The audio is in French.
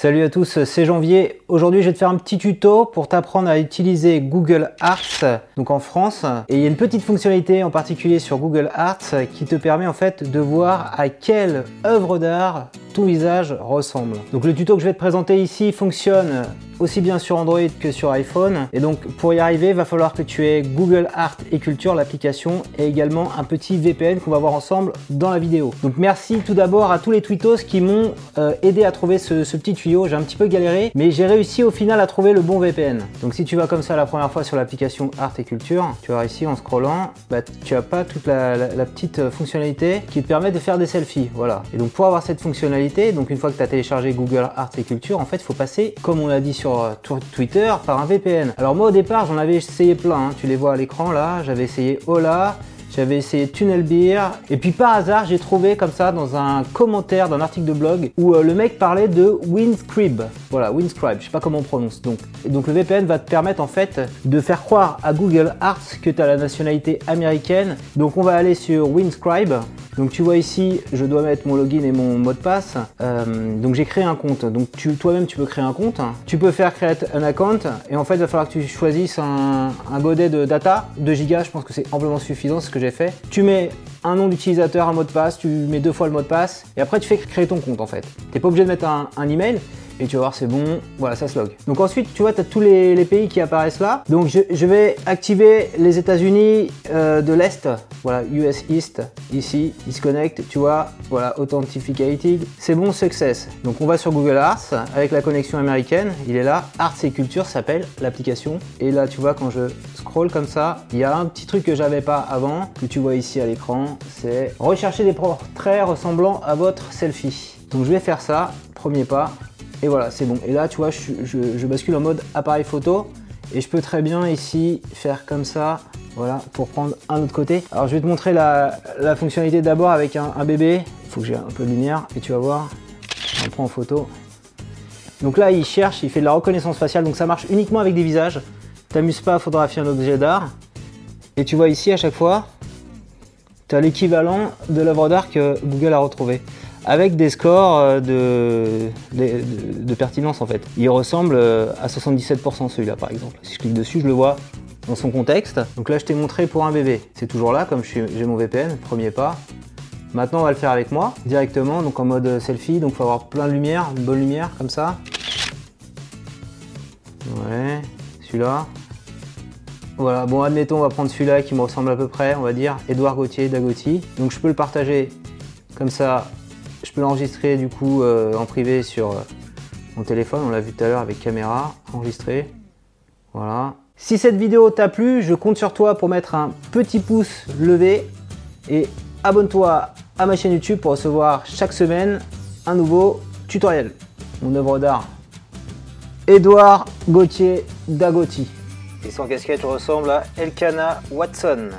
Salut à tous, c'est Janvier. Aujourd'hui, je vais te faire un petit tuto pour t'apprendre à utiliser Google Arts, donc en France. Et il y a une petite fonctionnalité en particulier sur Google Arts qui te permet en fait de voir à quelle œuvre d'art ton visage ressemble. Donc le tuto que je vais te présenter ici fonctionne aussi bien sur Android que sur iPhone. Et donc pour y arriver, il va falloir que tu aies Google Art et Culture, l'application, et également un petit VPN qu'on va voir ensemble dans la vidéo. Donc merci tout d'abord à tous les tweetos qui m'ont euh, aidé à trouver ce, petit tuyau. J'ai un petit peu galéré, mais j'ai réussi au final à trouver le bon VPN. Donc si tu vas comme ça la première fois sur l'application Art et Culture, tu vas ici en scrollant, bah, tu as pas toute la, petite fonctionnalité qui te permet de faire des selfies. Voilà. Et donc pour avoir cette fonctionnalité, donc une fois que tu as téléchargé Google Art et Culture, en fait, il faut passer, comme on l'a dit sur euh, Twitter par un VPN. Alors moi au départ j'en avais essayé plein, hein. tu les vois à l'écran là, j'avais essayé Ola, j'avais essayé Tunnel Beer et puis par hasard j'ai trouvé comme ça dans un commentaire d'un article de blog où euh, le mec parlait de Winscribe. Voilà, Winscribe, je sais pas comment on prononce. Donc, donc le VPN va te permettre en fait de faire croire à Google Arts que tu as la nationalité américaine. Donc on va aller sur Winscribe donc tu vois ici, je dois mettre mon login et mon mot de passe. Euh, donc j'ai créé un compte. Donc toi-même tu peux créer un compte. Tu peux faire créer un account et en fait il va falloir que tu choisisses un, godet de data, 2 gigas, je pense que c'est amplement suffisant, ce que j'ai fait. Tu mets un nom d'utilisateur, un mot de passe, tu mets deux fois le mot de passe et après tu fais créer ton compte en fait. T'es pas obligé de mettre un email, et tu vas voir c'est bon, voilà ça se log. Donc ensuite tu vois tu as tous les, pays qui apparaissent là. Donc je, vais activer les États-Unis euh, de l'Est, voilà US East ici, disconnect, tu vois, voilà authenticated, c'est bon success. Donc on va sur Google Arts avec la connexion américaine, il est là, Arts et Culture s'appelle l'application. Et là tu vois quand je scroll comme ça, il y a un petit truc que j'avais pas avant que tu vois ici à l'écran, c'est rechercher des portraits ressemblant à votre selfie. Donc je vais faire ça, premier pas, et voilà, c'est bon. Et là, tu vois, je, bascule en mode appareil photo. Et je peux très bien ici faire comme ça, voilà, pour prendre un autre côté. Alors je vais te montrer la, fonctionnalité d'abord avec un, bébé. Il faut que j'ai un peu de lumière et tu vas voir. On prend en photo. Donc là, il cherche, il fait de la reconnaissance faciale. Donc ça marche uniquement avec des visages. T'amuses pas à photographier un objet d'art. Et tu vois ici à chaque fois, tu as l'équivalent de l'œuvre d'art que Google a retrouvé avec des scores euh, de, de, pertinence en fait. Il ressemble euh, à 77% celui-là par exemple. Si je clique dessus, je le vois dans son contexte. Donc là, je t'ai montré pour un bébé. C'est toujours là, comme j'ai mon VPN, premier pas. Maintenant, on va le faire avec moi directement, donc en mode selfie. Donc, il faut avoir plein de lumière, une bonne lumière comme ça. Ouais, celui-là. Voilà, bon, admettons, on va prendre celui-là qui me ressemble à peu près, on va dire Edouard Gauthier d'Agoti. Donc, je peux le partager comme ça je peux l'enregistrer du coup euh, en privé sur euh, mon téléphone, on l'a vu tout à l'heure avec caméra, enregistré. Voilà. Si cette vidéo t'a plu, je compte sur toi pour mettre un petit pouce levé et abonne-toi à ma chaîne YouTube pour recevoir chaque semaine un nouveau tutoriel. Mon œuvre d'art. Edouard Gauthier Dagoti. Et son casquette ressemble à Elkana Watson.